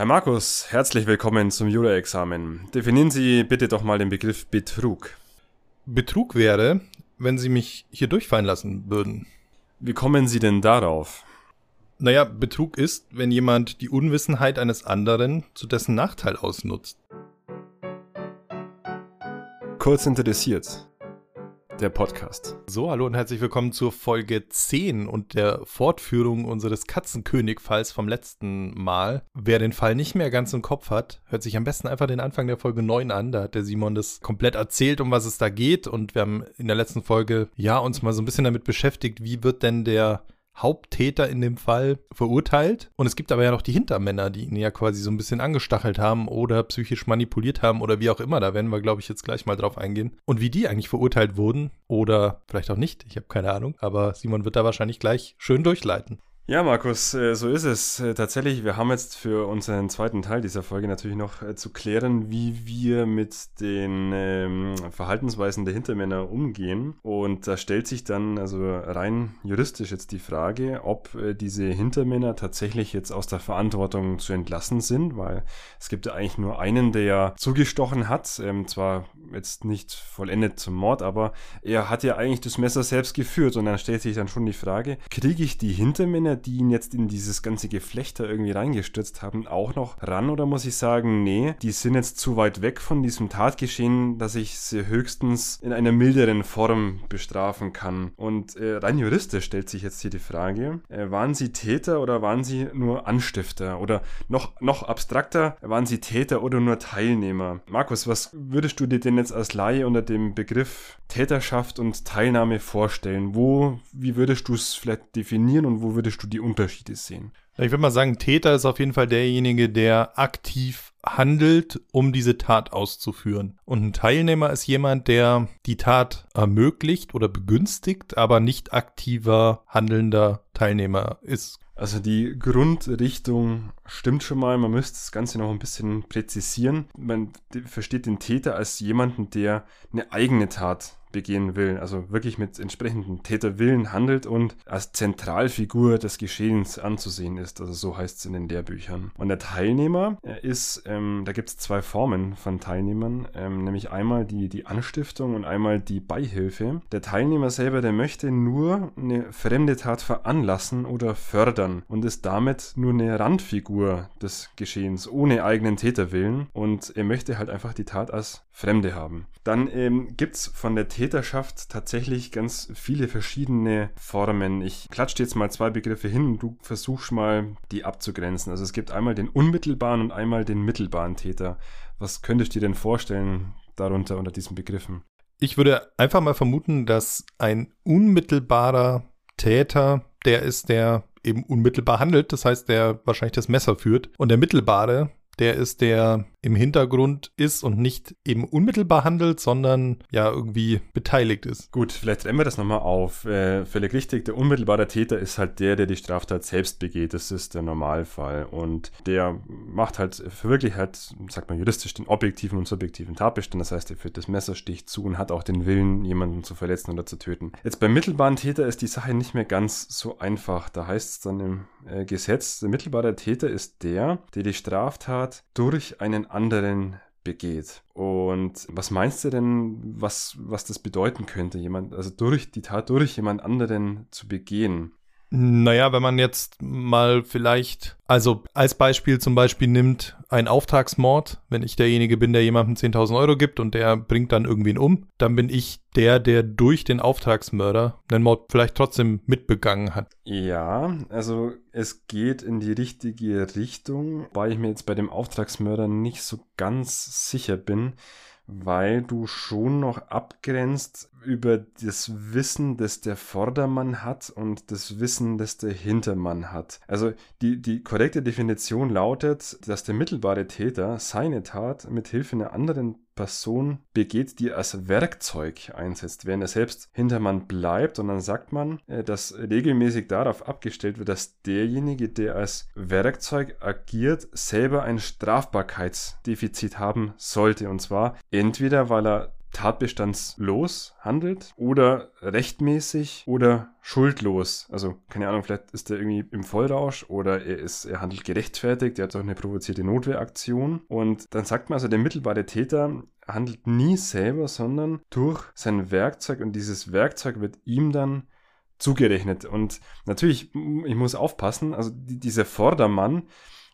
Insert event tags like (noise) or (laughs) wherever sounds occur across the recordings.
Herr Markus, herzlich willkommen zum Jura-Examen. Definieren Sie bitte doch mal den Begriff Betrug. Betrug wäre, wenn Sie mich hier durchfallen lassen würden. Wie kommen Sie denn darauf? Naja, Betrug ist, wenn jemand die Unwissenheit eines anderen zu dessen Nachteil ausnutzt. Kurz interessiert der Podcast. So, hallo und herzlich willkommen zur Folge 10 und der Fortführung unseres Katzenkönig-Falls vom letzten Mal. Wer den Fall nicht mehr ganz im Kopf hat, hört sich am besten einfach den Anfang der Folge 9 an. Da hat der Simon das komplett erzählt, um was es da geht. Und wir haben in der letzten Folge, ja, uns mal so ein bisschen damit beschäftigt, wie wird denn der Haupttäter in dem Fall verurteilt. Und es gibt aber ja noch die Hintermänner, die ihn ja quasi so ein bisschen angestachelt haben oder psychisch manipuliert haben oder wie auch immer. Da werden wir, glaube ich, jetzt gleich mal drauf eingehen. Und wie die eigentlich verurteilt wurden oder vielleicht auch nicht. Ich habe keine Ahnung. Aber Simon wird da wahrscheinlich gleich schön durchleiten. Ja, Markus, äh, so ist es. Äh, tatsächlich, wir haben jetzt für unseren zweiten Teil dieser Folge natürlich noch äh, zu klären, wie wir mit den ähm, Verhaltensweisen der Hintermänner umgehen. Und da stellt sich dann also rein juristisch jetzt die Frage, ob diese Hintermänner tatsächlich jetzt aus der Verantwortung zu entlassen sind, weil es gibt ja eigentlich nur einen, der ja zugestochen hat, ähm, zwar jetzt nicht vollendet zum Mord, aber er hat ja eigentlich das Messer selbst geführt und dann stellt sich dann schon die Frage, kriege ich die Hintermänner, die ihn jetzt in dieses ganze Geflechter irgendwie reingestürzt haben, auch noch ran oder muss ich sagen, nee, die sind jetzt zu weit weg von diesem Tatgeschehen, dass ich sie höchstens in einer milderen Form bestrafen kann. Und äh, rein juristisch stellt sich jetzt hier die Frage, äh, waren sie Täter oder waren sie nur Anstifter? Oder noch, noch abstrakter, waren sie Täter oder nur Teilnehmer? Markus, was würdest du dir denn jetzt als Laie unter dem Begriff Täterschaft und Teilnahme vorstellen? Wo, wie würdest du es vielleicht definieren und wo würdest du die Unterschiede sehen? Ich würde mal sagen, Täter ist auf jeden Fall derjenige, der aktiv handelt, um diese Tat auszuführen. Und ein Teilnehmer ist jemand, der die Tat ermöglicht oder begünstigt, aber nicht aktiver handelnder Teilnehmer ist. Also die Grundrichtung stimmt schon mal. Man müsste das Ganze noch ein bisschen präzisieren. Man versteht den Täter als jemanden, der eine eigene Tat begehen will, also wirklich mit entsprechenden Täterwillen handelt und als Zentralfigur des Geschehens anzusehen ist. Also so heißt es in den Lehrbüchern. Und der Teilnehmer ist, ähm, da gibt es zwei Formen von Teilnehmern, ähm, nämlich einmal die, die Anstiftung und einmal die Beihilfe. Der Teilnehmer selber, der möchte nur eine fremde Tat veranlassen oder fördern und ist damit nur eine Randfigur des Geschehens ohne eigenen Täterwillen und er möchte halt einfach die Tat als Fremde haben. Dann ähm, gibt es von der Täterschaft tatsächlich ganz viele verschiedene Formen. Ich klatsche jetzt mal zwei Begriffe hin und du versuchst mal, die abzugrenzen. Also es gibt einmal den unmittelbaren und einmal den mittelbaren Täter. Was könntest du dir denn vorstellen darunter unter diesen Begriffen? Ich würde einfach mal vermuten, dass ein unmittelbarer Täter der ist, der eben unmittelbar handelt, das heißt, der wahrscheinlich das Messer führt. Und der mittelbare, der ist, der im Hintergrund ist und nicht eben unmittelbar handelt, sondern ja irgendwie beteiligt ist. Gut, vielleicht trennen wir das nochmal auf. Äh, völlig richtig, der unmittelbare Täter ist halt der, der die Straftat selbst begeht. Das ist der Normalfall. Und der macht halt wirklich halt, sagt man juristisch, den objektiven und subjektiven Tatbestand. Das heißt, er führt das Messerstich zu und hat auch den Willen, jemanden zu verletzen oder zu töten. Jetzt beim mittelbaren Täter ist die Sache nicht mehr ganz so einfach. Da heißt es dann im äh, Gesetz, der mittelbare Täter ist der, der die Straftat durch einen anderen begeht. Und was meinst du denn, was, was das bedeuten könnte, jemand, also durch die Tat durch jemand anderen zu begehen? Naja, wenn man jetzt mal vielleicht, also als Beispiel zum Beispiel nimmt, ein Auftragsmord, wenn ich derjenige bin, der jemandem 10.000 Euro gibt und der bringt dann irgendwen um, dann bin ich der, der durch den Auftragsmörder einen Mord vielleicht trotzdem mitbegangen hat. Ja, also es geht in die richtige Richtung, weil ich mir jetzt bei dem Auftragsmörder nicht so ganz sicher bin weil du schon noch abgrenzt über das Wissen, das der Vordermann hat und das Wissen, das der Hintermann hat. Also die, die korrekte Definition lautet, dass der mittelbare Täter seine Tat mit Hilfe einer anderen Person begeht, die als Werkzeug einsetzt, während er selbst Hintermann bleibt. Und dann sagt man, äh, dass regelmäßig darauf abgestellt wird, dass derjenige, der als Werkzeug agiert, selber ein Strafbarkeitsdefizit haben sollte. Und zwar entweder, weil er tatbestandslos handelt oder rechtmäßig oder schuldlos. Also keine Ahnung, vielleicht ist er irgendwie im Vollrausch oder er ist, er handelt gerechtfertigt, er hat auch eine provozierte Notwehraktion. Und dann sagt man also, der mittelbare Täter handelt nie selber, sondern durch sein Werkzeug und dieses Werkzeug wird ihm dann zugerechnet. Und natürlich, ich muss aufpassen, also dieser Vordermann,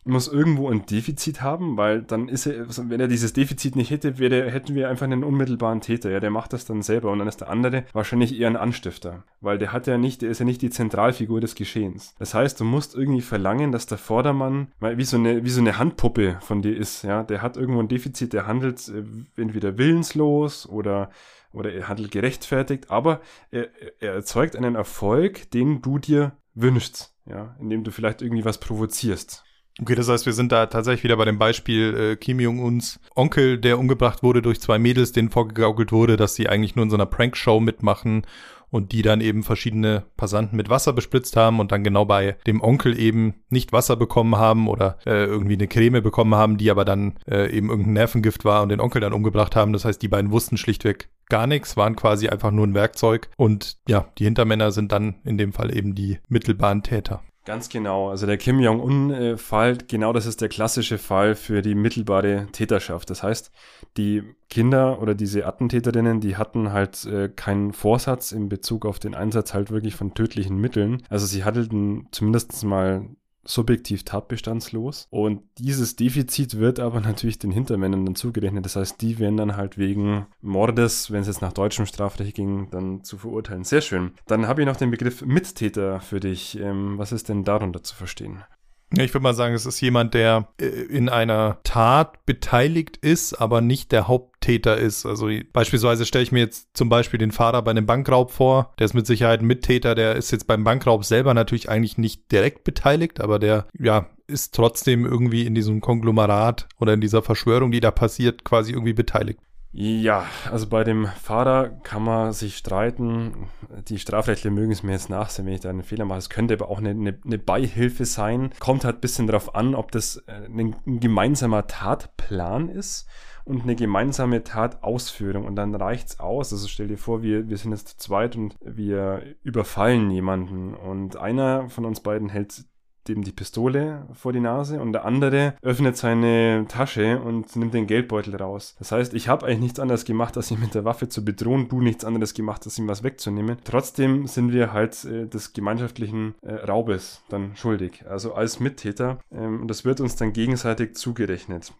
muss irgendwo ein Defizit haben, weil dann ist er, also wenn er dieses Defizit nicht hätte, wäre, hätten wir einfach einen unmittelbaren Täter. Ja, der macht das dann selber und dann ist der andere wahrscheinlich eher ein Anstifter, weil der hat ja nicht, der ist ja nicht die Zentralfigur des Geschehens. Das heißt, du musst irgendwie verlangen, dass der Vordermann wie so eine, wie so eine Handpuppe von dir ist. Ja, der hat irgendwo ein Defizit, der handelt äh, entweder willenslos oder oder er handelt gerechtfertigt, aber er, er erzeugt einen Erfolg, den du dir wünschst, ja, indem du vielleicht irgendwie was provozierst. Okay, das heißt, wir sind da tatsächlich wieder bei dem Beispiel äh, Kim Jong-uns Onkel, der umgebracht wurde durch zwei Mädels, denen vorgegaukelt wurde, dass sie eigentlich nur in so einer Prankshow mitmachen und die dann eben verschiedene Passanten mit Wasser bespritzt haben und dann genau bei dem Onkel eben nicht Wasser bekommen haben oder äh, irgendwie eine Creme bekommen haben, die aber dann äh, eben irgendein Nervengift war und den Onkel dann umgebracht haben. Das heißt, die beiden wussten schlichtweg gar nichts, waren quasi einfach nur ein Werkzeug und ja, die Hintermänner sind dann in dem Fall eben die mittelbaren Täter. Ganz genau. Also der Kim Jong-un-Fall, genau das ist der klassische Fall für die mittelbare Täterschaft. Das heißt, die Kinder oder diese Attentäterinnen, die hatten halt äh, keinen Vorsatz in Bezug auf den Einsatz halt wirklich von tödlichen Mitteln. Also sie handelten zumindest mal subjektiv tatbestandslos. Und dieses Defizit wird aber natürlich den Hintermännern dann zugerechnet. Das heißt, die werden dann halt wegen Mordes, wenn es jetzt nach deutschem Strafrecht ging, dann zu verurteilen. Sehr schön. Dann habe ich noch den Begriff Mittäter für dich. Ähm, was ist denn darunter zu verstehen? Ich würde mal sagen, es ist jemand, der äh, in einer Tat beteiligt ist, aber nicht der Haupttäter ist. Also beispielsweise stelle ich mir jetzt zum Beispiel den Fahrer bei einem Bankraub vor. Der ist mit Sicherheit ein Mittäter. Der ist jetzt beim Bankraub selber natürlich eigentlich nicht direkt beteiligt, aber der, ja, ist trotzdem irgendwie in diesem Konglomerat oder in dieser Verschwörung, die da passiert, quasi irgendwie beteiligt. Ja, also bei dem Fahrer kann man sich streiten. Die Strafrechtler mögen es mir jetzt nachsehen, wenn ich da einen Fehler mache. Es könnte aber auch eine, eine, Beihilfe sein. Kommt halt ein bisschen darauf an, ob das äh, ein, ein gemeinsamer Tatplan ist und eine gemeinsame Tatausführung. Und dann reicht's aus. Also stell dir vor, wir, wir sind jetzt zu zweit und wir überfallen jemanden. Und einer von uns beiden hält dem die Pistole vor die Nase und der andere öffnet seine Tasche und nimmt den Geldbeutel raus. Das heißt, ich habe eigentlich nichts anderes gemacht, als ihn mit der Waffe zu bedrohen, du nichts anderes gemacht, als ihm was wegzunehmen. Trotzdem sind wir halt äh, des gemeinschaftlichen äh, Raubes dann schuldig, also als Mittäter. Ähm, und das wird uns dann gegenseitig zugerechnet.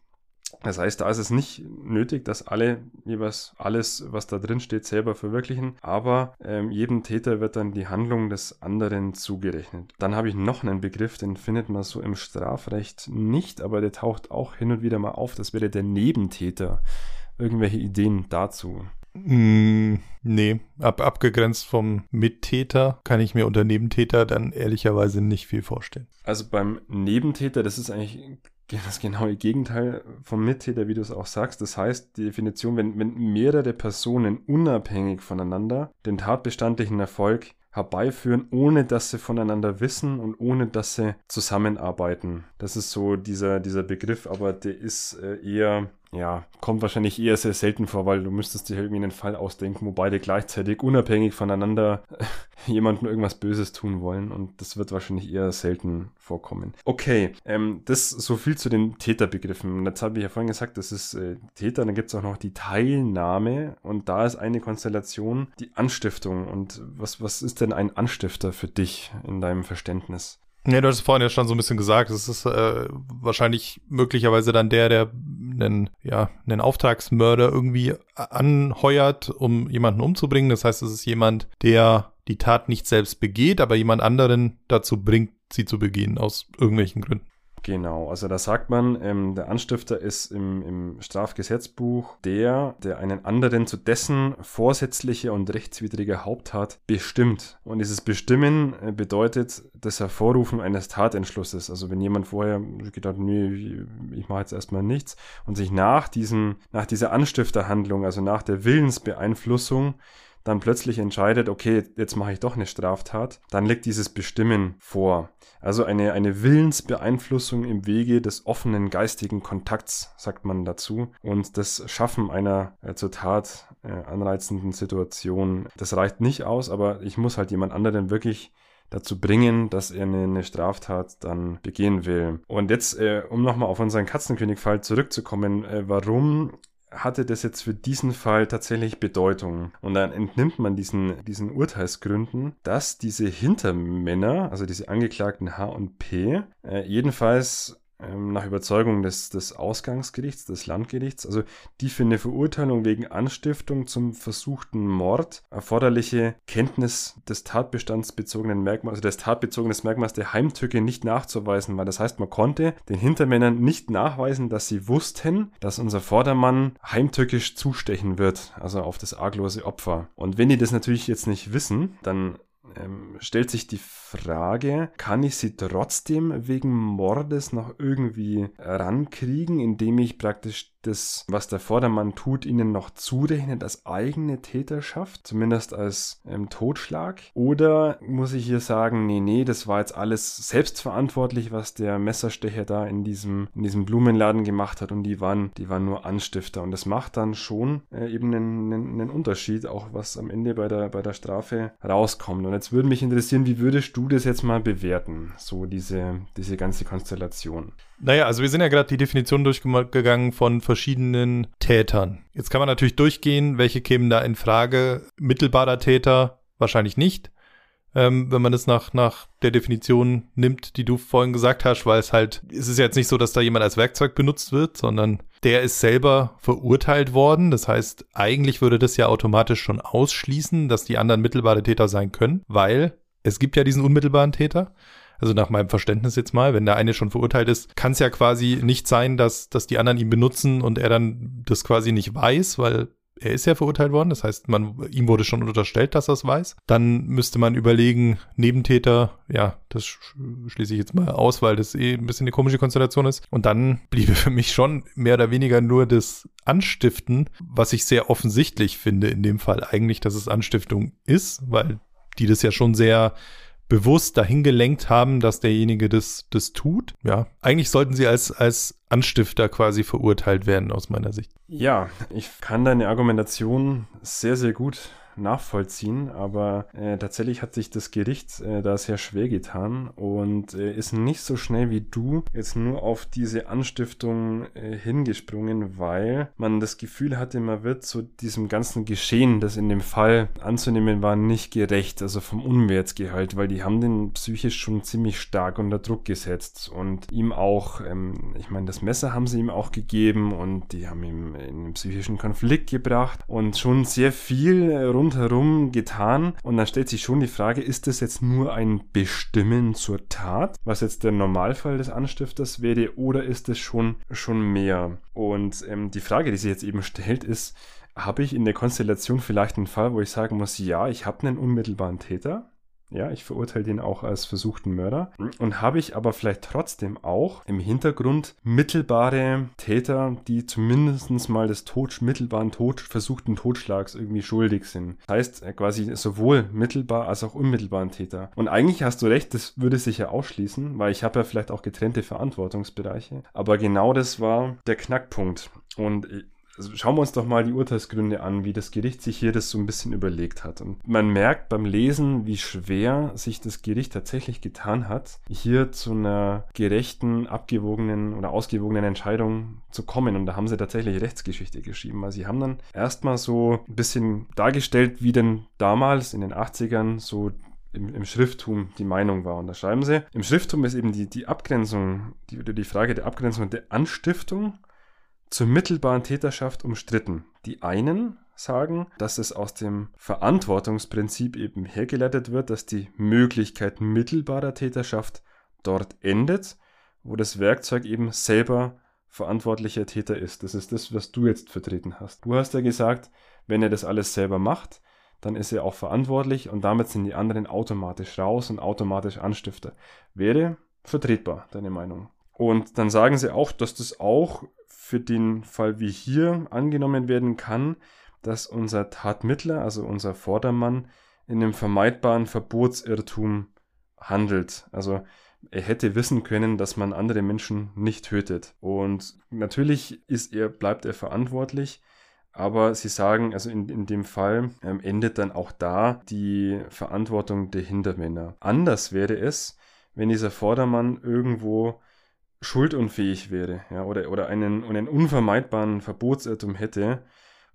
Das heißt, da ist es nicht nötig, dass alle jeweils alles, was da drin steht, selber verwirklichen, aber ähm, jedem Täter wird dann die Handlung des anderen zugerechnet. Dann habe ich noch einen Begriff, den findet man so im Strafrecht nicht, aber der taucht auch hin und wieder mal auf, das wäre der Nebentäter. Irgendwelche Ideen dazu? Mm, nee, ab, abgegrenzt vom Mittäter kann ich mir unter Nebentäter dann ehrlicherweise nicht viel vorstellen. Also beim Nebentäter, das ist eigentlich das genaue Gegenteil vom Mittäter, wie du es auch sagst. Das heißt, die Definition, wenn, wenn mehrere Personen unabhängig voneinander den tatbestandlichen Erfolg herbeiführen, ohne dass sie voneinander wissen und ohne dass sie zusammenarbeiten. Das ist so dieser, dieser Begriff, aber der ist äh, eher ja, kommt wahrscheinlich eher sehr selten vor, weil du müsstest dir irgendwie einen Fall ausdenken, wo beide gleichzeitig unabhängig voneinander (laughs) jemandem irgendwas Böses tun wollen und das wird wahrscheinlich eher selten vorkommen. Okay, ähm, das so viel zu den Täterbegriffen. Jetzt habe ich ja vorhin gesagt, das ist äh, Täter, dann gibt es auch noch die Teilnahme und da ist eine Konstellation die Anstiftung. Und was, was ist denn ein Anstifter für dich in deinem Verständnis? Ja, du hast vorhin ja schon so ein bisschen gesagt, es ist äh, wahrscheinlich möglicherweise dann der, der einen, ja, einen Auftragsmörder irgendwie anheuert, um jemanden umzubringen. Das heißt, es ist jemand, der die Tat nicht selbst begeht, aber jemand anderen dazu bringt, sie zu begehen, aus irgendwelchen Gründen. Genau, also da sagt man, ähm, der Anstifter ist im, im Strafgesetzbuch der, der einen anderen zu dessen vorsätzlicher und rechtswidriger Haupttat bestimmt. Und dieses Bestimmen äh, bedeutet das Hervorrufen eines Tatentschlusses. Also wenn jemand vorher gedacht, nee, ich mache jetzt erstmal nichts und sich nach diesem, nach dieser Anstifterhandlung, also nach der Willensbeeinflussung, dann plötzlich entscheidet, okay, jetzt mache ich doch eine Straftat, dann liegt dieses Bestimmen vor. Also eine, eine Willensbeeinflussung im Wege des offenen geistigen Kontakts, sagt man dazu. Und das Schaffen einer äh, zur Tat äh, anreizenden Situation, das reicht nicht aus, aber ich muss halt jemand anderen wirklich dazu bringen, dass er eine, Straftat dann begehen will. Und jetzt, äh, um nochmal auf unseren Katzenkönig-Fall zurückzukommen, äh, warum hatte das jetzt für diesen Fall tatsächlich Bedeutung? Und dann entnimmt man diesen, diesen Urteilsgründen, dass diese Hintermänner, also diese Angeklagten H und P, äh, jedenfalls ähm, nach Überzeugung des, des Ausgangsgerichts, des Landgerichts, also die für eine Verurteilung wegen Anstiftung zum versuchten Mord erforderliche Kenntnis des tatbestandsbezogenen Merkmals, also des tatbezogenen Merkmals der Heimtücke nicht nachzuweisen war. Das heißt, man konnte den Hintermännern nicht nachweisen, dass sie wussten, dass unser Vordermann heimtückisch zustechen wird, also auf das arglose Opfer. Und wenn die das natürlich jetzt nicht wissen, dann ähm, stellt sich die Frage, kann ich sie trotzdem wegen Mordes noch irgendwie rankriegen, indem ich praktisch das, was der Vordermann tut, ihnen noch zurechnet als eigene Täterschaft, zumindest als ähm, Totschlag? Oder muss ich hier sagen, nee, nee, das war jetzt alles selbstverantwortlich, was der Messerstecher da in diesem, in diesem Blumenladen gemacht hat und die waren, die waren nur Anstifter und das macht dann schon äh, eben einen, einen, einen Unterschied, auch was am Ende bei der, bei der Strafe rauskommt. Und jetzt würde mich interessieren, wie würdest du das jetzt mal bewerten, so diese, diese ganze Konstellation? Naja, also wir sind ja gerade die Definition durchgegangen von verschiedenen Tätern. Jetzt kann man natürlich durchgehen, welche kämen da in Frage. Mittelbarer Täter wahrscheinlich nicht, ähm, wenn man es nach, nach der Definition nimmt, die du vorhin gesagt hast, weil es halt, es ist jetzt nicht so, dass da jemand als Werkzeug benutzt wird, sondern der ist selber verurteilt worden. Das heißt, eigentlich würde das ja automatisch schon ausschließen, dass die anderen mittelbare Täter sein können, weil es gibt ja diesen unmittelbaren Täter. Also nach meinem Verständnis jetzt mal, wenn der eine schon verurteilt ist, kann es ja quasi nicht sein, dass, dass die anderen ihn benutzen und er dann das quasi nicht weiß, weil er ist ja verurteilt worden. Das heißt, man, ihm wurde schon unterstellt, dass er es weiß. Dann müsste man überlegen, Nebentäter, ja, das schließe ich jetzt mal aus, weil das eh ein bisschen eine komische Konstellation ist. Und dann (laughs) bliebe für mich schon mehr oder weniger nur das Anstiften, was ich sehr offensichtlich finde in dem Fall eigentlich, dass es Anstiftung ist, weil die das ja schon sehr bewusst dahin gelenkt haben, dass derjenige das, das tut. Ja, eigentlich sollten sie als, als Anstifter quasi verurteilt werden, aus meiner Sicht. Ja, ich kann deine Argumentation sehr, sehr gut nachvollziehen, aber äh, tatsächlich hat sich das Gericht äh, da sehr schwer getan und äh, ist nicht so schnell wie du jetzt nur auf diese Anstiftung äh, hingesprungen, weil man das Gefühl hatte, man wird zu diesem ganzen Geschehen, das in dem Fall anzunehmen war, nicht gerecht, also vom Unwertsgehalt, weil die haben den psychisch schon ziemlich stark unter Druck gesetzt und ihm auch, ähm, ich meine, das Messer haben sie ihm auch gegeben und die haben ihm in einen psychischen Konflikt gebracht und schon sehr viel äh, rund rundherum getan. Und dann stellt sich schon die Frage, ist das jetzt nur ein Bestimmen zur Tat, was jetzt der Normalfall des Anstifters wäre, oder ist es schon, schon mehr? Und ähm, die Frage, die sich jetzt eben stellt, ist, habe ich in der Konstellation vielleicht einen Fall, wo ich sagen muss, ja, ich habe einen unmittelbaren Täter, ja, ich verurteile den auch als versuchten Mörder. Und habe ich aber vielleicht trotzdem auch im Hintergrund mittelbare Täter, die zumindest mal des Tod, mittelbaren Tod, versuchten Totschlags irgendwie schuldig sind. Das heißt äh, quasi sowohl mittelbar als auch unmittelbaren Täter. Und eigentlich hast du recht, das würde sich ja ausschließen, weil ich habe ja vielleicht auch getrennte Verantwortungsbereiche. Aber genau das war der Knackpunkt. Und also schauen wir uns doch mal die Urteilsgründe an, wie das Gericht sich hier das so ein bisschen überlegt hat. Und man merkt beim Lesen, wie schwer sich das Gericht tatsächlich getan hat, hier zu einer gerechten, abgewogenen oder ausgewogenen Entscheidung zu kommen. Und da haben sie tatsächlich Rechtsgeschichte geschrieben. Also sie haben dann erstmal so ein bisschen dargestellt, wie denn damals in den 80ern so im, Schrifttum die Meinung war. Und da schreiben sie, im Schrifttum ist eben die, die Abgrenzung, die, die Frage der Abgrenzung der Anstiftung zur mittelbaren Täterschaft umstritten. Die einen sagen, dass es aus dem Verantwortungsprinzip eben hergeleitet wird, dass die Möglichkeit mittelbarer Täterschaft dort endet, wo das Werkzeug eben selber verantwortlicher Täter ist. Das ist das, was du jetzt vertreten hast. Du hast ja gesagt, wenn er das alles selber macht, dann ist er auch verantwortlich und damit sind die anderen automatisch raus und automatisch Anstifter. Wäre vertretbar, deine Meinung. Und dann sagen sie auch, dass das auch für den Fall wie hier angenommen werden kann, dass unser Tatmittler, also unser Vordermann, in einem vermeidbaren Verbotsirrtum handelt. Also er hätte wissen können, dass man andere Menschen nicht tötet. Und natürlich ist er, bleibt er verantwortlich, aber sie sagen, also in, in dem Fall ähm, endet dann auch da die Verantwortung der Hintermänner. Anders wäre es, wenn dieser Vordermann irgendwo schuldunfähig wäre, ja, oder, oder einen, einen unvermeidbaren Verbotsirrtum hätte,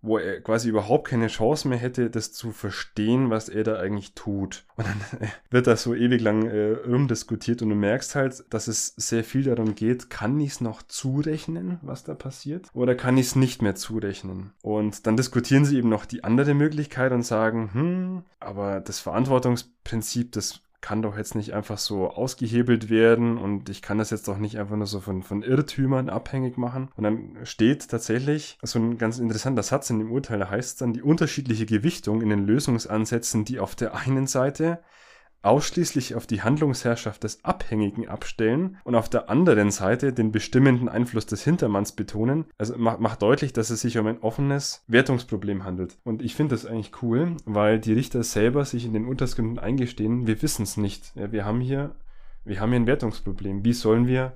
wo er quasi überhaupt keine Chance mehr hätte, das zu verstehen, was er da eigentlich tut. Und dann äh, wird das so ewig lang äh, rumdiskutiert und du merkst halt, dass es sehr viel darum geht, kann ich es noch zurechnen, was da passiert, oder kann ich es nicht mehr zurechnen? Und dann diskutieren sie eben noch die andere Möglichkeit und sagen, hm, aber das Verantwortungsprinzip, das kann doch jetzt nicht einfach so ausgehebelt werden und ich kann das jetzt doch nicht einfach nur so von, von Irrtümern abhängig machen. Und dann steht tatsächlich so ein ganz interessanter Satz in dem Urteil, da heißt dann die unterschiedliche Gewichtung in den Lösungsansätzen, die auf der einen Seite ausschließlich auf die Handlungsherrschaft des Abhängigen abstellen und auf der anderen Seite den bestimmenden Einfluss des Hintermanns betonen. Also macht, macht deutlich, dass es sich um ein offenes Wertungsproblem handelt. Und ich finde das eigentlich cool, weil die Richter selber sich in den Untersgründen eingestehen, wir wissen es nicht. Ja, wir haben hier, wir haben hier ein Wertungsproblem. Wie sollen wir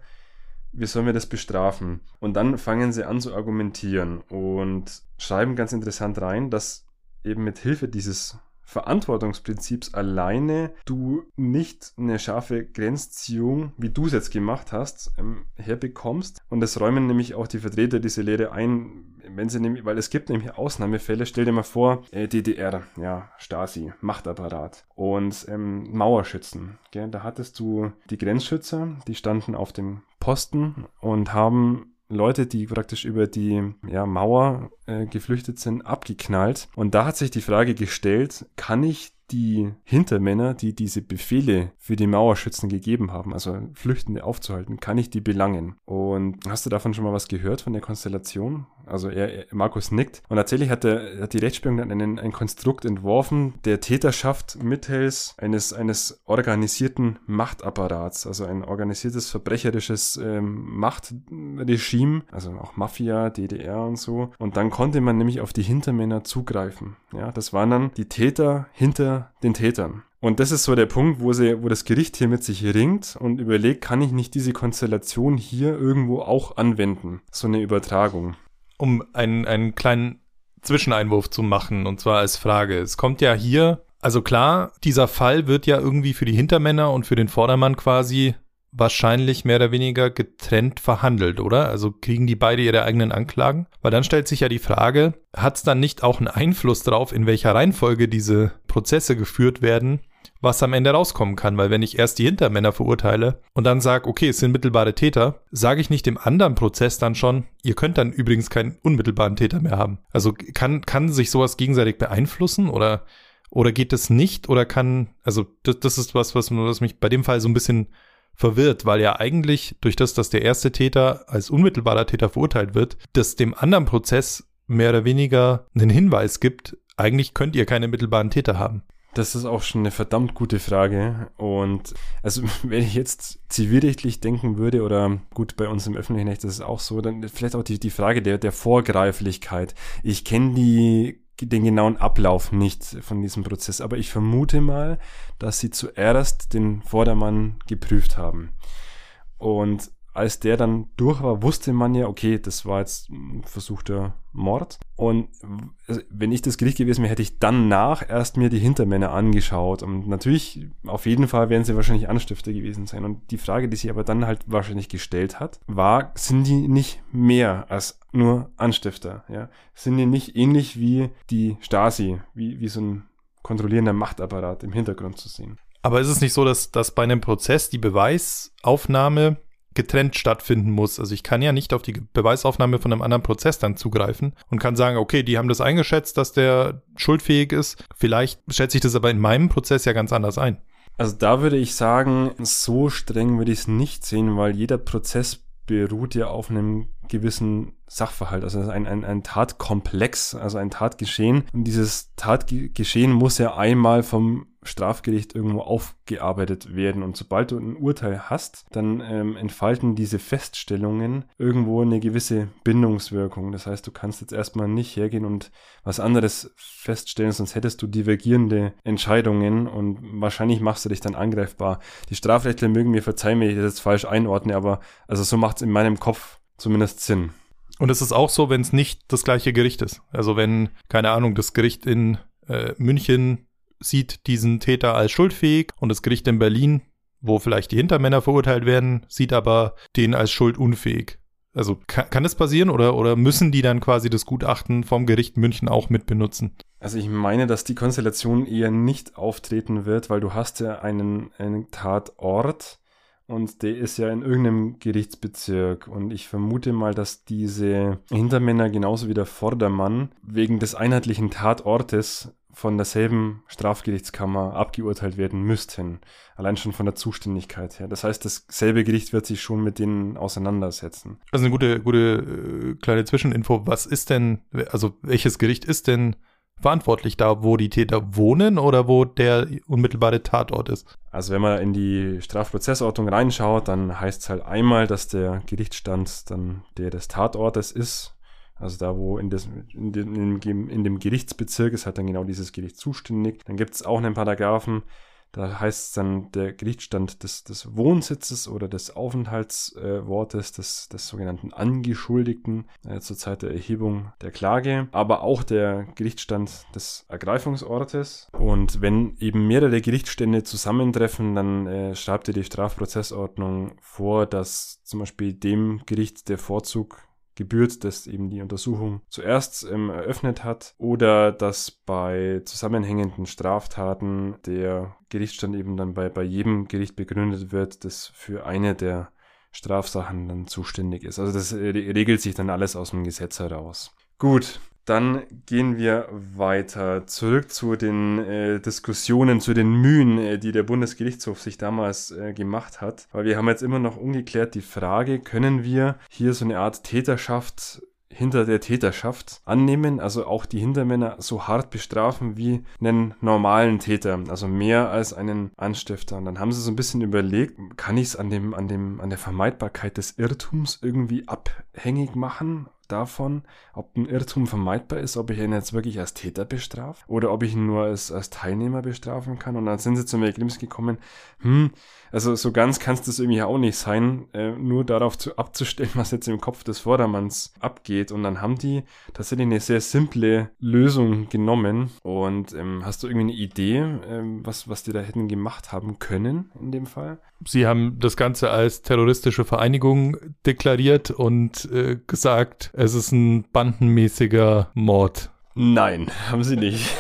wie sollen wir das bestrafen? Und dann fangen sie an zu argumentieren und schreiben ganz interessant rein, dass eben mit Hilfe dieses Verantwortungsprinzips alleine du nicht eine scharfe Grenzziehung, wie du es jetzt gemacht hast, ähm, herbekommst. Und das räumen nämlich auch die Vertreter diese Lehre ein, wenn sie nämlich, weil es gibt nämlich Ausnahmefälle, stell dir mal vor, äh, DDR, ja, Stasi, Machtapparat und ähm, Mauerschützen. Gell? Da hattest du die Grenzschützer, die standen auf dem Posten und haben Leute, die praktisch über die ja, Mauer äh, geflüchtet sind, abgeknallt. Und da hat sich die Frage gestellt, kann ich die Hintermänner, die diese Befehle für die Mauerschützen gegeben haben, also Flüchtende aufzuhalten, kann ich die belangen. Und hast du davon schon mal was gehört von der Konstellation? Also er, Markus nickt. Und tatsächlich hat, der, hat die Rechtsprechung dann einen, ein Konstrukt entworfen, der Täterschaft mittels eines, eines organisierten Machtapparats, also ein organisiertes verbrecherisches ähm, Machtregime, also auch Mafia, DDR und so. Und dann konnte man nämlich auf die Hintermänner zugreifen. Ja, das waren dann die Täter hinter den Tätern. Und das ist so der Punkt, wo, sie, wo das Gericht hier mit sich ringt und überlegt, kann ich nicht diese Konstellation hier irgendwo auch anwenden? So eine Übertragung um einen, einen kleinen Zwischeneinwurf zu machen, und zwar als Frage. Es kommt ja hier, also klar, dieser Fall wird ja irgendwie für die Hintermänner und für den Vordermann quasi wahrscheinlich mehr oder weniger getrennt verhandelt, oder? Also kriegen die beide ihre eigenen Anklagen? Weil dann stellt sich ja die Frage, hat es dann nicht auch einen Einfluss darauf, in welcher Reihenfolge diese Prozesse geführt werden? was am Ende rauskommen kann, weil wenn ich erst die Hintermänner verurteile und dann sage, okay, es sind mittelbare Täter, sage ich nicht dem anderen Prozess dann schon, ihr könnt dann übrigens keinen unmittelbaren Täter mehr haben. Also kann, kann sich sowas gegenseitig beeinflussen oder, oder geht das nicht oder kann, also das, das ist was, was, was mich bei dem Fall so ein bisschen verwirrt, weil ja eigentlich durch das, dass der erste Täter als unmittelbarer Täter verurteilt wird, das dem anderen Prozess mehr oder weniger einen Hinweis gibt, eigentlich könnt ihr keine mittelbaren Täter haben. Das ist auch schon eine verdammt gute Frage. Und also, (laughs) wenn ich jetzt zivilrechtlich denken würde, oder gut, bei uns im öffentlichen Recht ist es auch so, dann vielleicht auch die, die Frage der, der Vorgreiflichkeit. Ich kenne die den genauen Ablauf nicht von diesem Prozess, aber ich vermute mal, dass sie zuerst den Vordermann geprüft haben. Und als der dann durch war, wusste man ja, okay, das war jetzt ein versuchter Mord. Und wenn ich das Gericht gewesen wäre, hätte ich danach erst mir die Hintermänner angeschaut. Und natürlich, auf jeden Fall werden sie wahrscheinlich Anstifter gewesen sein. Und die Frage, die sich aber dann halt wahrscheinlich gestellt hat, war, sind die nicht mehr als nur Anstifter? Ja? Sind die nicht ähnlich wie die Stasi, wie, wie so ein kontrollierender Machtapparat im Hintergrund zu sehen? Aber ist es nicht so, dass, dass bei einem Prozess die Beweisaufnahme getrennt stattfinden muss. Also ich kann ja nicht auf die Beweisaufnahme von einem anderen Prozess dann zugreifen und kann sagen, okay, die haben das eingeschätzt, dass der schuldfähig ist. Vielleicht schätze ich das aber in meinem Prozess ja ganz anders ein. Also da würde ich sagen, so streng würde ich es nicht sehen, weil jeder Prozess beruht ja auf einem gewissen Sachverhalt, also ein, ein, ein Tatkomplex, also ein Tatgeschehen. Und dieses Tatgeschehen muss ja einmal vom Strafgericht irgendwo aufgearbeitet werden. Und sobald du ein Urteil hast, dann ähm, entfalten diese Feststellungen irgendwo eine gewisse Bindungswirkung. Das heißt, du kannst jetzt erstmal nicht hergehen und was anderes feststellen, sonst hättest du divergierende Entscheidungen und wahrscheinlich machst du dich dann angreifbar. Die Strafrechtler mögen mir verzeihen, wenn ich das jetzt falsch einordne, aber also so macht es in meinem Kopf zumindest Sinn. Und es ist auch so, wenn es nicht das gleiche Gericht ist. Also wenn, keine Ahnung, das Gericht in äh, München sieht diesen Täter als schuldfähig und das Gericht in Berlin, wo vielleicht die Hintermänner verurteilt werden, sieht aber den als schuldunfähig. Also kann, kann das passieren oder, oder müssen die dann quasi das Gutachten vom Gericht München auch mit benutzen? Also ich meine, dass die Konstellation eher nicht auftreten wird, weil du hast ja einen, einen Tatort, und der ist ja in irgendeinem Gerichtsbezirk. Und ich vermute mal, dass diese Hintermänner genauso wie der Vordermann wegen des einheitlichen Tatortes von derselben Strafgerichtskammer abgeurteilt werden müssten. Allein schon von der Zuständigkeit her. Das heißt, dasselbe Gericht wird sich schon mit denen auseinandersetzen. Also eine gute, gute äh, kleine Zwischeninfo. Was ist denn, also welches Gericht ist denn verantwortlich da, wo die Täter wohnen oder wo der unmittelbare Tatort ist? Also wenn man in die Strafprozessordnung reinschaut, dann heißt es halt einmal, dass der Gerichtsstand dann der des Tatortes ist. Also da, wo in, des, in, dem, in dem Gerichtsbezirk ist halt dann genau dieses Gericht zuständig. Dann gibt es auch einen Paragraphen, da heißt es dann der Gerichtsstand des, des Wohnsitzes oder des Aufenthaltswortes äh, des, des sogenannten Angeschuldigten äh, zur Zeit der Erhebung der Klage, aber auch der Gerichtsstand des Ergreifungsortes. Und wenn eben mehrere Gerichtsstände zusammentreffen, dann äh, schreibt ihr die Strafprozessordnung vor, dass zum Beispiel dem Gericht der Vorzug gebührt, das eben die Untersuchung zuerst ähm, eröffnet hat oder dass bei zusammenhängenden Straftaten der Gerichtsstand eben dann bei, bei jedem Gericht begründet wird, das für eine der Strafsachen dann zuständig ist. Also das äh, regelt sich dann alles aus dem Gesetz heraus. Gut, dann gehen wir weiter zurück zu den äh, Diskussionen, zu den Mühen, äh, die der Bundesgerichtshof sich damals äh, gemacht hat. Weil wir haben jetzt immer noch ungeklärt die Frage, können wir hier so eine Art Täterschaft hinter der Täterschaft annehmen, also auch die Hintermänner so hart bestrafen wie einen normalen Täter, also mehr als einen Anstifter. Und dann haben sie so ein bisschen überlegt, kann ich es an dem, an dem, an der Vermeidbarkeit des Irrtums irgendwie abhängig machen? Davon, ob ein Irrtum vermeidbar ist, ob ich ihn jetzt wirklich als Täter bestrafe oder ob ich ihn nur als, als Teilnehmer bestrafen kann. Und dann sind sie zum Ergebnis gekommen, hm, also so ganz kann es das irgendwie auch nicht sein, äh, nur darauf zu, abzustellen, was jetzt im Kopf des Vordermanns abgeht. Und dann haben die tatsächlich eine sehr simple Lösung genommen. Und ähm, hast du irgendwie eine Idee, ähm, was, was die da hätten gemacht haben können in dem Fall? Sie haben das Ganze als terroristische Vereinigung deklariert und äh, gesagt, es ist ein bandenmäßiger Mord. Nein, (laughs) haben sie nicht.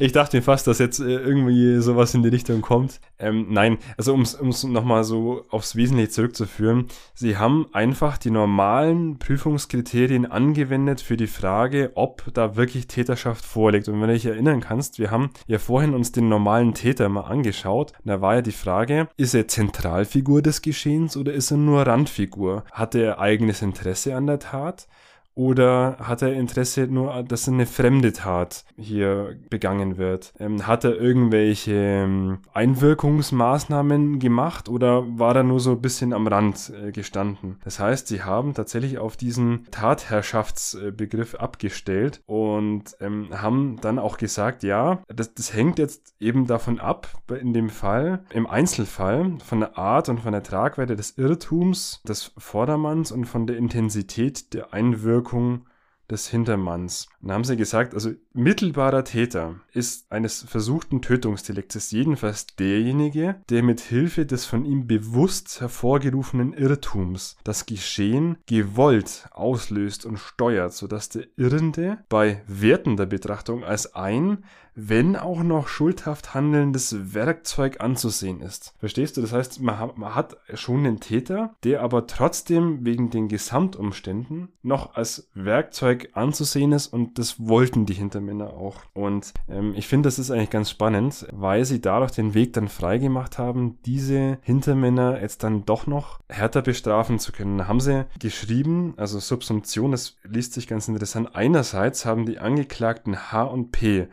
ich dachte fast, dass jetzt äh, irgendwie sowas in die Richtung kommt. Ähm, nein, also um es nochmal so aufs Wesentliche zurückzuführen. Sie haben einfach die normalen Prüfungskriterien angewendet für die Frage, ob da wirklich Täterschaft vorliegt. Und wenn du dich erinnern kannst, wir haben ja vorhin uns den normalen Täter mal angeschaut. Da war ja die Frage, ist er Zentralfigur des Geschehens oder ist er nur Randfigur? Hat er eigenes Interesse an der Tat? Oder hat er Interesse nur, dass eine fremde Tat hier begangen wird? Ähm, hat er irgendwelche ähm, Einwirkungsmaßnahmen gemacht oder war er nur so ein bisschen am Rand äh, gestanden? Das heißt, sie haben tatsächlich auf diesen Tatherrschaftsbegriff abgestellt und ähm, haben dann auch gesagt, ja, das, das hängt jetzt eben davon ab, in dem Fall, im Einzelfall, von der Art und von der Tragweite des Irrtums des Vordermanns und von der Intensität der Einwirkung Wirkung des Hintermanns. Und da haben sie gesagt, also mittelbarer Täter ist eines versuchten Tötungsdeliktes jedenfalls derjenige, der mit Hilfe des von ihm bewusst hervorgerufenen Irrtums das Geschehen gewollt auslöst und steuert, sodass der Irrende bei wertender Betrachtung als ein wenn auch noch schuldhaft handelndes Werkzeug anzusehen ist. Verstehst du? Das heißt, man hat, man hat schon einen Täter, der aber trotzdem wegen den Gesamtumständen noch als Werkzeug anzusehen ist und das wollten die Hintermänner auch. Und ähm, ich finde, das ist eigentlich ganz spannend, weil sie dadurch den Weg dann freigemacht haben, diese Hintermänner jetzt dann doch noch härter bestrafen zu können. Da haben sie geschrieben, also Subsumption, das liest sich ganz interessant. Einerseits haben die Angeklagten H und P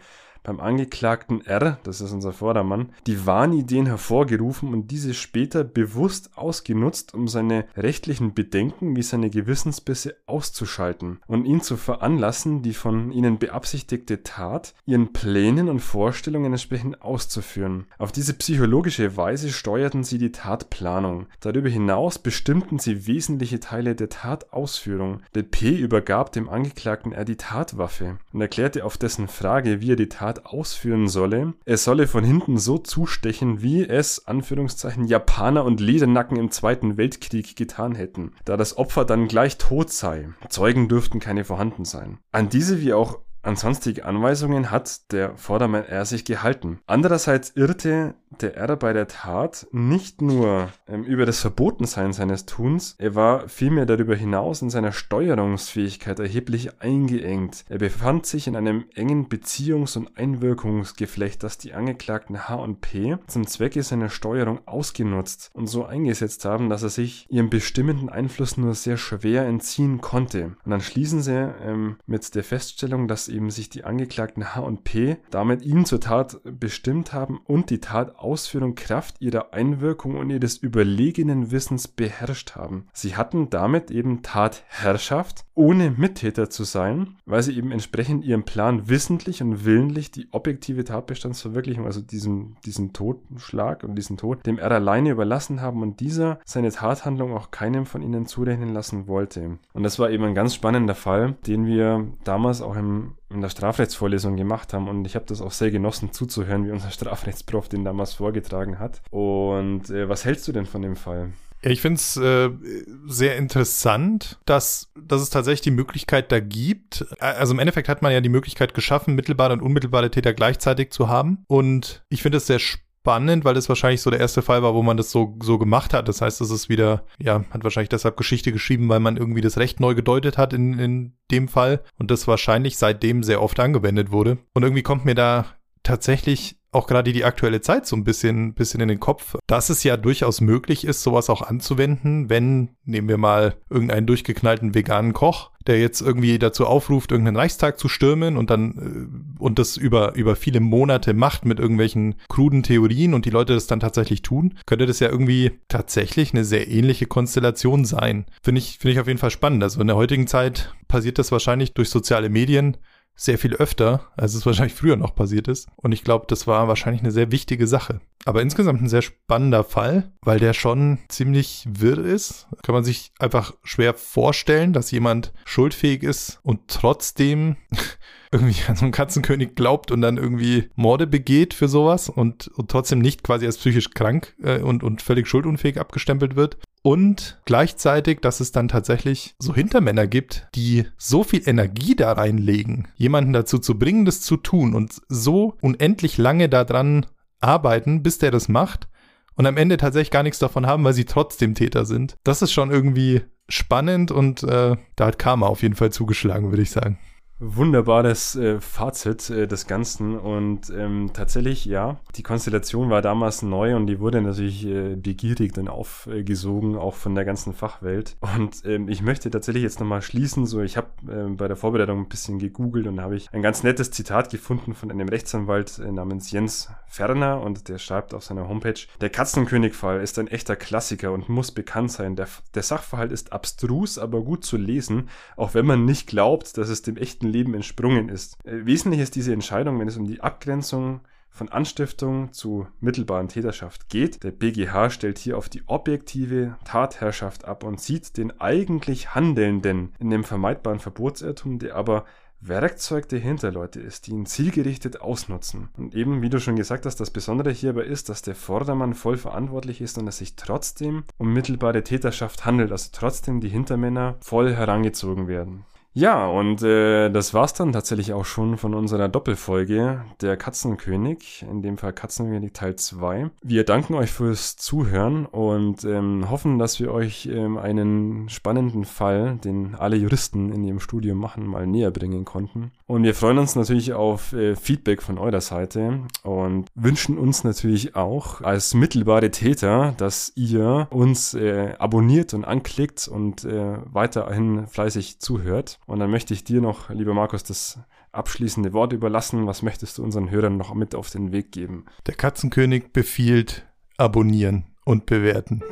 beim Angeklagten R, das ist unser Vordermann, die Wahnideen hervorgerufen und diese später bewusst ausgenutzt, um seine rechtlichen Bedenken wie seine Gewissensbisse auszuschalten und ihn zu veranlassen, die von ihnen beabsichtigte Tat ihren Plänen und Vorstellungen entsprechend auszuführen. Auf diese psychologische Weise steuerten sie die Tatplanung. Darüber hinaus bestimmten sie wesentliche Teile der Tatausführung. Der P übergab dem Angeklagten R die Tatwaffe und erklärte auf dessen Frage, wie er die Tat ausführen solle. Er solle von hinten so zustechen, wie es, Anführungszeichen, Japaner und Ledernacken im Zweiten Weltkrieg getan hätten, da das Opfer dann gleich tot sei. Zeugen dürften keine vorhanden sein. An diese wie auch an sonstige Anweisungen hat der Vordermann R sich gehalten. Andererseits irrte der R bei der Tat nicht nur ähm, über das Verbotensein seines Tuns, er war vielmehr darüber hinaus in seiner Steuerungsfähigkeit erheblich eingeengt. Er befand sich in einem engen Beziehungs- und Einwirkungsgeflecht, das die Angeklagten H und P zum Zwecke seiner Steuerung ausgenutzt und so eingesetzt haben, dass er sich ihrem bestimmenden Einfluss nur sehr schwer entziehen konnte. Und dann schließen sie ähm, mit der Feststellung, dass eben sich die Angeklagten H und P damit ihn zur Tat bestimmt haben und die Tatausführung Kraft ihrer Einwirkung und ihres überlegenen Wissens beherrscht haben. Sie hatten damit eben Tatherrschaft, ohne Mittäter zu sein, weil sie eben entsprechend ihrem Plan wissentlich und willentlich die objektive Tatbestandsverwirklichung, also diesen, diesen Totschlag und diesen Tod, dem er alleine überlassen haben und dieser seine Tathandlung auch keinem von ihnen zurechnen lassen wollte. Und das war eben ein ganz spannender Fall, den wir damals auch im in der Strafrechtsvorlesung gemacht haben und ich habe das auch sehr genossen zuzuhören, wie unser Strafrechtsprof den damals vorgetragen hat. Und äh, was hältst du denn von dem Fall? Ja, ich finde es äh, sehr interessant, dass, dass es tatsächlich die Möglichkeit da gibt. Also im Endeffekt hat man ja die Möglichkeit geschaffen, mittelbare und unmittelbare Täter gleichzeitig zu haben. Und ich finde es sehr spannend weil das wahrscheinlich so der erste Fall war, wo man das so, so gemacht hat. Das heißt, es ist wieder, ja, hat wahrscheinlich deshalb Geschichte geschrieben, weil man irgendwie das Recht neu gedeutet hat in, in dem Fall und das wahrscheinlich seitdem sehr oft angewendet wurde. Und irgendwie kommt mir da tatsächlich auch gerade die aktuelle Zeit so ein bisschen, bisschen in den Kopf, dass es ja durchaus möglich ist, sowas auch anzuwenden, wenn, nehmen wir mal irgendeinen durchgeknallten veganen Koch, der jetzt irgendwie dazu aufruft, irgendeinen Reichstag zu stürmen und dann äh, und das über über viele Monate macht mit irgendwelchen kruden Theorien und die Leute das dann tatsächlich tun, könnte das ja irgendwie tatsächlich eine sehr ähnliche Konstellation sein. Finde ich finde ich auf jeden Fall spannend. Also in der heutigen Zeit passiert das wahrscheinlich durch soziale Medien sehr viel öfter, als es wahrscheinlich früher noch passiert ist. Und ich glaube, das war wahrscheinlich eine sehr wichtige Sache. Aber insgesamt ein sehr spannender Fall, weil der schon ziemlich wirr ist. Kann man sich einfach schwer vorstellen, dass jemand schuldfähig ist und trotzdem (laughs) irgendwie an so einen Katzenkönig glaubt und dann irgendwie Morde begeht für sowas und, und trotzdem nicht quasi als psychisch krank äh, und, und völlig schuldunfähig abgestempelt wird und gleichzeitig, dass es dann tatsächlich so Hintermänner gibt, die so viel Energie da reinlegen, jemanden dazu zu bringen, das zu tun und so unendlich lange daran arbeiten, bis der das macht und am Ende tatsächlich gar nichts davon haben, weil sie trotzdem Täter sind. Das ist schon irgendwie spannend und äh, da hat Karma auf jeden Fall zugeschlagen, würde ich sagen wunderbares äh, Fazit äh, des Ganzen und ähm, tatsächlich, ja, die Konstellation war damals neu und die wurde natürlich äh, begierig dann aufgesogen, auch von der ganzen Fachwelt. Und ähm, ich möchte tatsächlich jetzt nochmal schließen, so ich habe äh, bei der Vorbereitung ein bisschen gegoogelt und habe ich ein ganz nettes Zitat gefunden von einem Rechtsanwalt äh, namens Jens Ferner und der schreibt auf seiner Homepage, der Katzenkönigfall ist ein echter Klassiker und muss bekannt sein. Der, der Sachverhalt ist abstrus, aber gut zu lesen, auch wenn man nicht glaubt, dass es dem echten Leben entsprungen ist. Äh, wesentlich ist diese Entscheidung, wenn es um die Abgrenzung von Anstiftung zu mittelbaren Täterschaft geht. Der BGH stellt hier auf die objektive Tatherrschaft ab und sieht den eigentlich Handelnden in dem vermeidbaren Verbotsirrtum, der aber Werkzeug der Hinterleute ist, die ihn zielgerichtet ausnutzen. Und eben, wie du schon gesagt hast, das Besondere hierbei ist, dass der Vordermann voll verantwortlich ist und es sich trotzdem um mittelbare Täterschaft handelt, also trotzdem die Hintermänner voll herangezogen werden. Ja, und äh, das war's dann tatsächlich auch schon von unserer Doppelfolge Der Katzenkönig, in dem Fall Katzenkönig Teil 2. Wir danken euch fürs Zuhören und ähm, hoffen, dass wir euch ähm, einen spannenden Fall, den alle Juristen in ihrem Studium machen, mal näher bringen konnten. Und wir freuen uns natürlich auf äh, Feedback von eurer Seite und wünschen uns natürlich auch als mittelbare Täter, dass ihr uns äh, abonniert und anklickt und äh, weiterhin fleißig zuhört. Und dann möchte ich dir noch, lieber Markus, das abschließende Wort überlassen. Was möchtest du unseren Hörern noch mit auf den Weg geben? Der Katzenkönig befiehlt abonnieren und bewerten.